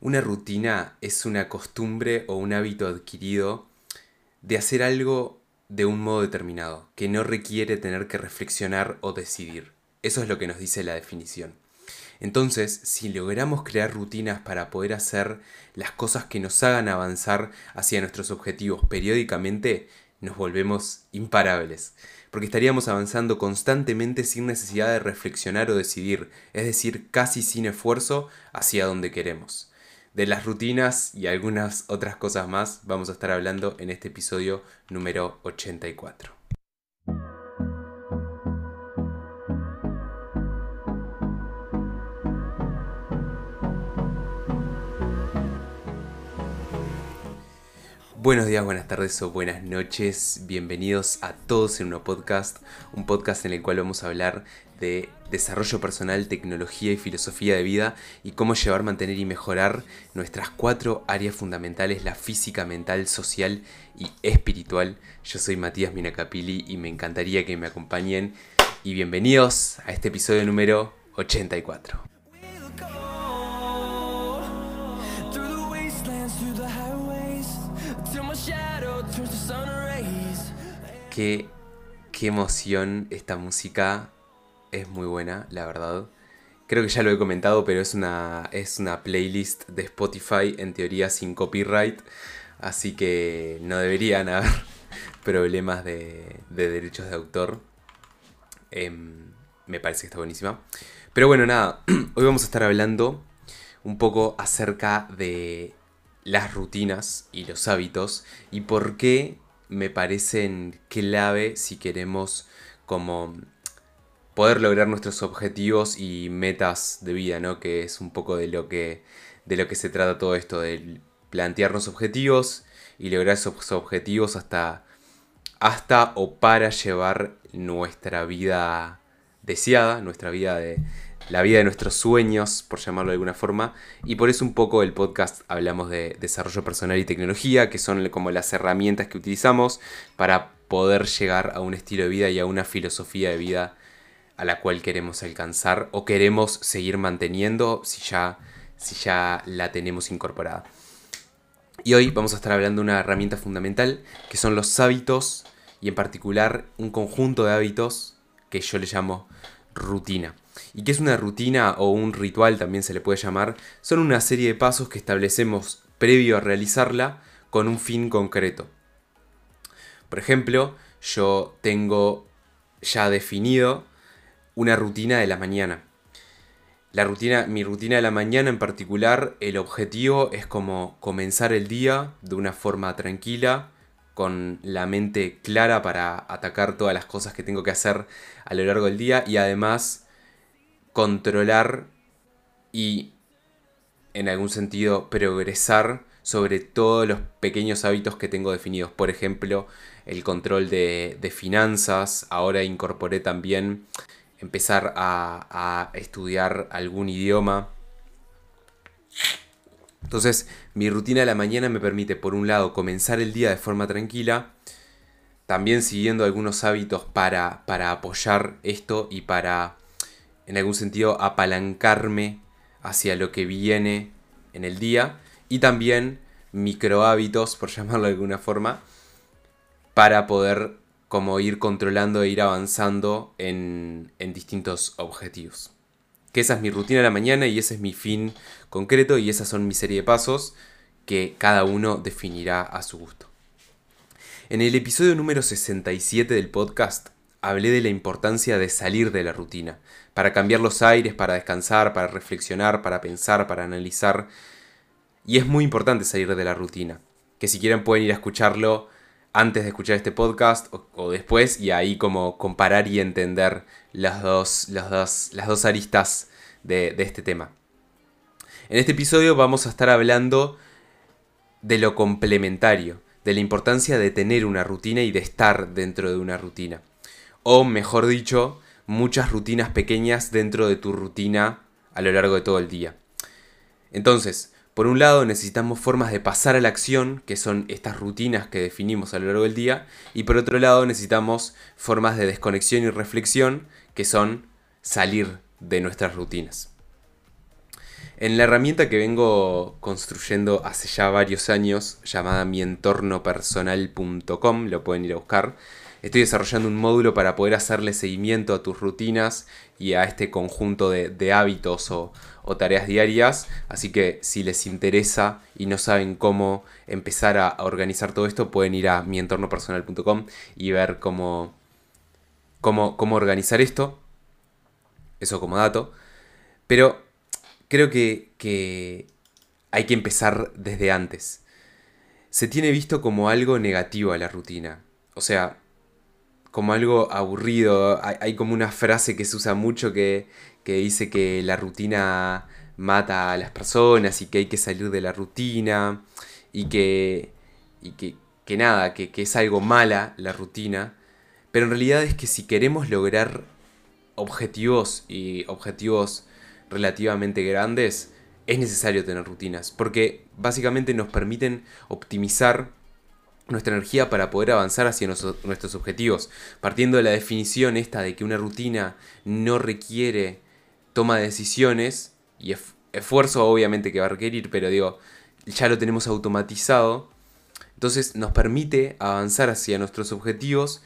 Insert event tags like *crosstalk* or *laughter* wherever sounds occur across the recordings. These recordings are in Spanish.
Una rutina es una costumbre o un hábito adquirido de hacer algo de un modo determinado, que no requiere tener que reflexionar o decidir. Eso es lo que nos dice la definición. Entonces, si logramos crear rutinas para poder hacer las cosas que nos hagan avanzar hacia nuestros objetivos periódicamente, nos volvemos imparables, porque estaríamos avanzando constantemente sin necesidad de reflexionar o decidir, es decir, casi sin esfuerzo hacia donde queremos. De las rutinas y algunas otras cosas más vamos a estar hablando en este episodio número 84. Buenos días, buenas tardes o buenas noches. Bienvenidos a todos en un podcast, un podcast en el cual vamos a hablar de desarrollo personal, tecnología y filosofía de vida y cómo llevar, mantener y mejorar nuestras cuatro áreas fundamentales, la física, mental, social y espiritual. Yo soy Matías Minacapili y me encantaría que me acompañen y bienvenidos a este episodio número 84. Qué, qué emoción esta música es muy buena, la verdad. Creo que ya lo he comentado, pero es una, es una playlist de Spotify en teoría sin copyright, así que no deberían haber *laughs* problemas de, derechos de autor. Em, me parece que está buenísima. Pero bueno, nada, *clears throat* hoy vamos a estar hablando un poco acerca de las rutinas y los hábitos y por qué me parecen clave si queremos como poder lograr nuestros objetivos y metas de vida, ¿no? Que es un poco de lo que, de lo que se trata todo esto, de plantearnos objetivos y lograr esos objetivos hasta, hasta o para llevar nuestra vida deseada, nuestra vida de, la vida de nuestros sueños, por llamarlo de alguna forma, y por eso un poco el podcast hablamos de desarrollo personal y tecnología, que son como las herramientas que utilizamos para poder llegar a un estilo de vida y a una filosofía de vida a la cual queremos alcanzar o queremos seguir manteniendo si ya, si ya la tenemos incorporada. Y hoy vamos a estar hablando de una herramienta fundamental que son los hábitos y en particular un conjunto de hábitos que yo le llamo rutina. ¿Y qué es una rutina o un ritual también se le puede llamar? Son una serie de pasos que establecemos previo a realizarla con un fin concreto. Por ejemplo, yo tengo ya definido una rutina de la mañana. La rutina, mi rutina de la mañana en particular, el objetivo es como comenzar el día de una forma tranquila, con la mente clara para atacar todas las cosas que tengo que hacer a lo largo del día y además controlar y en algún sentido progresar sobre todos los pequeños hábitos que tengo definidos. Por ejemplo, el control de, finanzas. Ahora incorporé también empezar a, estudiar algún idioma. Entonces, mi rutina de la mañana me permite, por un lado, comenzar el día de forma tranquila, también siguiendo algunos hábitos para, para apoyar esto y para, en algún sentido, apalancarme hacia lo que viene en el día, y también micro hábitos, por *laughs* llamarlo de alguna forma, para poder como ir controlando e ir avanzando en, distintos objetivos. Que esa es mi rutina de la mañana y ese es mi fin concreto y esas son mi serie de pasos que cada uno definirá a su gusto. En el episodio número 67 del podcast hablé de la importancia de salir de la rutina, para cambiar los aires, para descansar, para reflexionar, para pensar, para analizar. Y es muy importante salir de la rutina, que si quieren pueden ir a escucharlo antes de escuchar este podcast o, después y ahí como comparar y entender las dos, las dos, aristas de, de este tema. En este episodio vamos a estar hablando de lo complementario, de la importancia de tener una rutina y de estar dentro de una rutina. O mejor dicho, muchas rutinas pequeñas dentro de tu rutina a lo largo de todo el día. Entonces, por un lado necesitamos formas de pasar a la acción, que son estas rutinas que definimos a lo largo del día, y por otro lado necesitamos formas de desconexión y reflexión, que son salir de nuestras rutinas. En la herramienta que vengo construyendo hace ya varios años, llamada mientornopersonal.com, lo pueden ir a buscar, estoy desarrollando un módulo para poder hacerle seguimiento a tus rutinas y a este conjunto de, hábitos o, tareas diarias. Así que si les interesa y no saben cómo empezar a, organizar todo esto, pueden ir a mientornopersonal.com y ver cómo, cómo, cómo organizar esto. Eso como dato. Pero creo que, hay que empezar desde antes. Se tiene visto como algo negativo a la rutina. O sea, como algo aburrido. Hay, como una frase que se usa mucho que, dice que la rutina mata a las personas y que hay que salir de la rutina y que, y que, nada, que, que es algo mala la rutina. Pero en realidad es que si queremos lograr objetivos y objetivos relativamente grandes, es necesario tener rutinas, porque básicamente nos permiten optimizar nuestra energía para poder avanzar hacia nuestros objetivos, partiendo de la definición esta de que una rutina no requiere toma de decisiones y esfuerzo obviamente que va a requerir, pero digo, ya lo tenemos automatizado, entonces nos permite avanzar hacia nuestros objetivos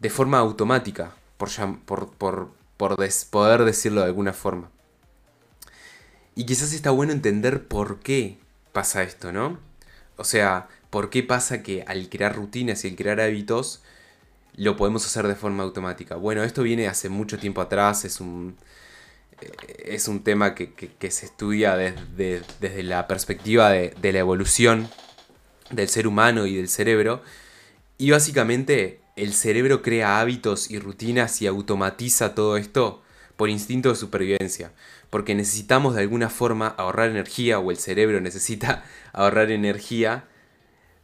de forma automática, por, por, por, por poder decirlo de alguna forma. Y quizás está bueno entender por qué pasa esto, ¿no? O sea, por qué pasa que al crear rutinas y al crear hábitos lo podemos hacer de forma automática. Bueno, esto viene hace mucho tiempo atrás, es un, eh, es un tema que, se estudia desde, desde la perspectiva de, de la evolución del ser humano y del cerebro. Y básicamente el cerebro crea hábitos y rutinas y automatiza todo esto por instinto de supervivencia porque necesitamos de alguna forma ahorrar energía o el cerebro necesita *laughs* ahorrar energía,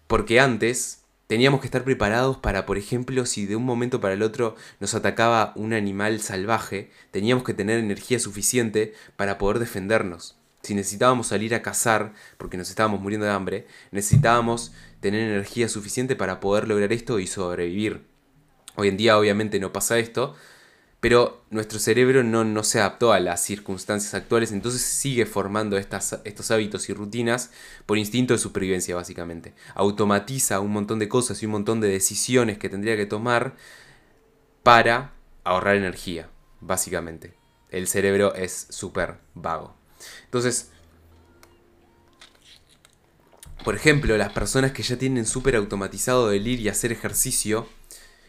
porque antes teníamos que estar preparados para, por ejemplo, si de un momento para el otro nos atacaba un animal salvaje, teníamos que tener energía suficiente para poder defendernos. Si necesitábamos salir a cazar porque nos estábamos muriendo de hambre, necesitábamos tener energía suficiente para poder lograr esto y sobrevivir. Hoy en día obviamente no pasa esto, pero nuestro cerebro no, se adaptó a las circunstancias actuales, entonces sigue formando estas, estos hábitos y rutinas por instinto de supervivencia, básicamente. Automatiza un montón de cosas y un montón de decisiones que tendría que tomar para ahorrar energía, básicamente. El cerebro es súper vago. Entonces, por ejemplo, las personas que ya tienen súper automatizado el ir y hacer ejercicio,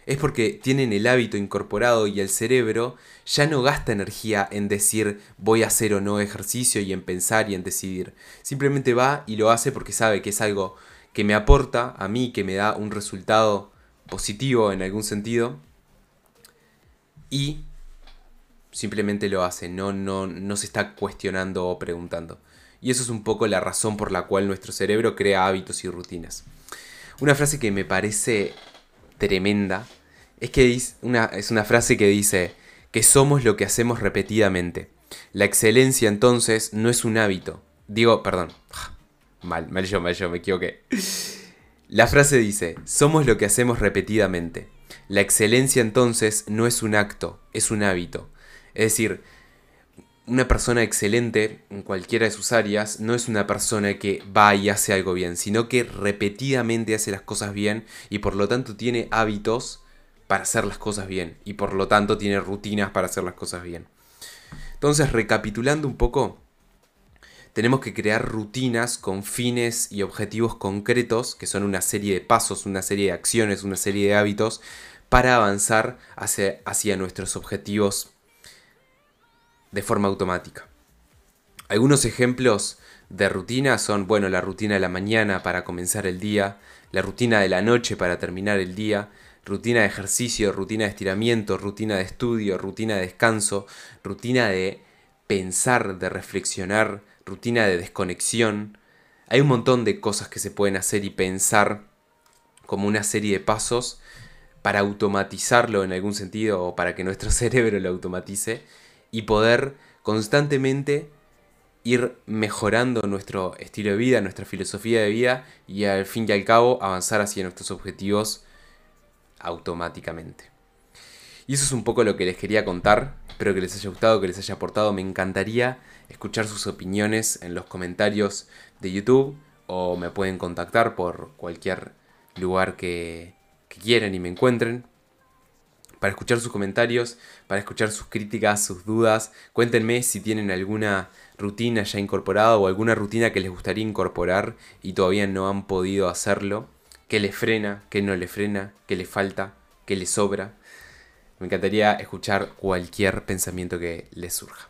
es porque tienen el hábito incorporado y el cerebro ya no gasta energía en decir voy a hacer o no ejercicio y en pensar y en decidir. Simplemente va y lo hace porque sabe que es algo que me aporta a mí, que me da un resultado positivo en algún sentido. Y simplemente lo hace, no, no, no se está cuestionando o preguntando. Y eso es un poco la razón por la cual nuestro cerebro crea hábitos y rutinas. Una frase que me parece tremenda es que es una, es una frase que dice que somos lo que hacemos repetidamente. La excelencia entonces no es un hábito. Digo, perdón. Mal, mal yo, mal yo, me equivoqué. La frase dice, somos lo que hacemos repetidamente. La excelencia entonces no es un acto, es un hábito. Es decir, una persona excelente en cualquiera de sus áreas no es una persona que va y hace algo bien, sino que repetidamente hace las cosas bien y por lo tanto tiene hábitos para hacer las cosas bien y por lo tanto tiene rutinas para hacer las cosas bien. Entonces, recapitulando un poco, tenemos que crear rutinas con fines y objetivos concretos, que son una serie de pasos, una serie de acciones, una serie de hábitos, para avanzar hacia, nuestros objetivos de forma automática. Algunos ejemplos de rutina son, bueno, la rutina de la mañana para comenzar el día, la rutina de la noche para terminar el día, rutina de ejercicio, rutina de estiramiento, rutina de estudio, rutina de descanso, rutina de pensar, de reflexionar, rutina de desconexión. Hay un montón de cosas que se pueden hacer y pensar como una serie de pasos para automatizarlo en algún sentido o para que nuestro *laughs* cerebro lo automatice y poder constantemente ir mejorando nuestro estilo de vida, nuestra filosofía de vida y al fin y al cabo avanzar hacia nuestros objetivos automáticamente. Y eso es un poco lo que les quería contar. Espero que les haya gustado, que les haya aportado. Me encantaría escuchar sus opiniones en los comentarios de YouTube o me pueden contactar por cualquier lugar que, quieran y me encuentren para escuchar sus comentarios, para escuchar sus críticas, sus dudas. Cuéntenme si tienen alguna rutina ya incorporada o alguna rutina que les gustaría incorporar y todavía no han podido hacerlo. ¿Qué les frena? ¿Qué no les frena? ¿Qué les falta? ¿Qué les sobra? Me encantaría escuchar cualquier pensamiento que les surja.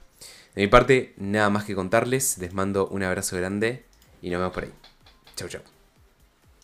De mi parte, nada más que contarles. Les mando un abrazo grande y nos vemos por ahí. Chau, chau.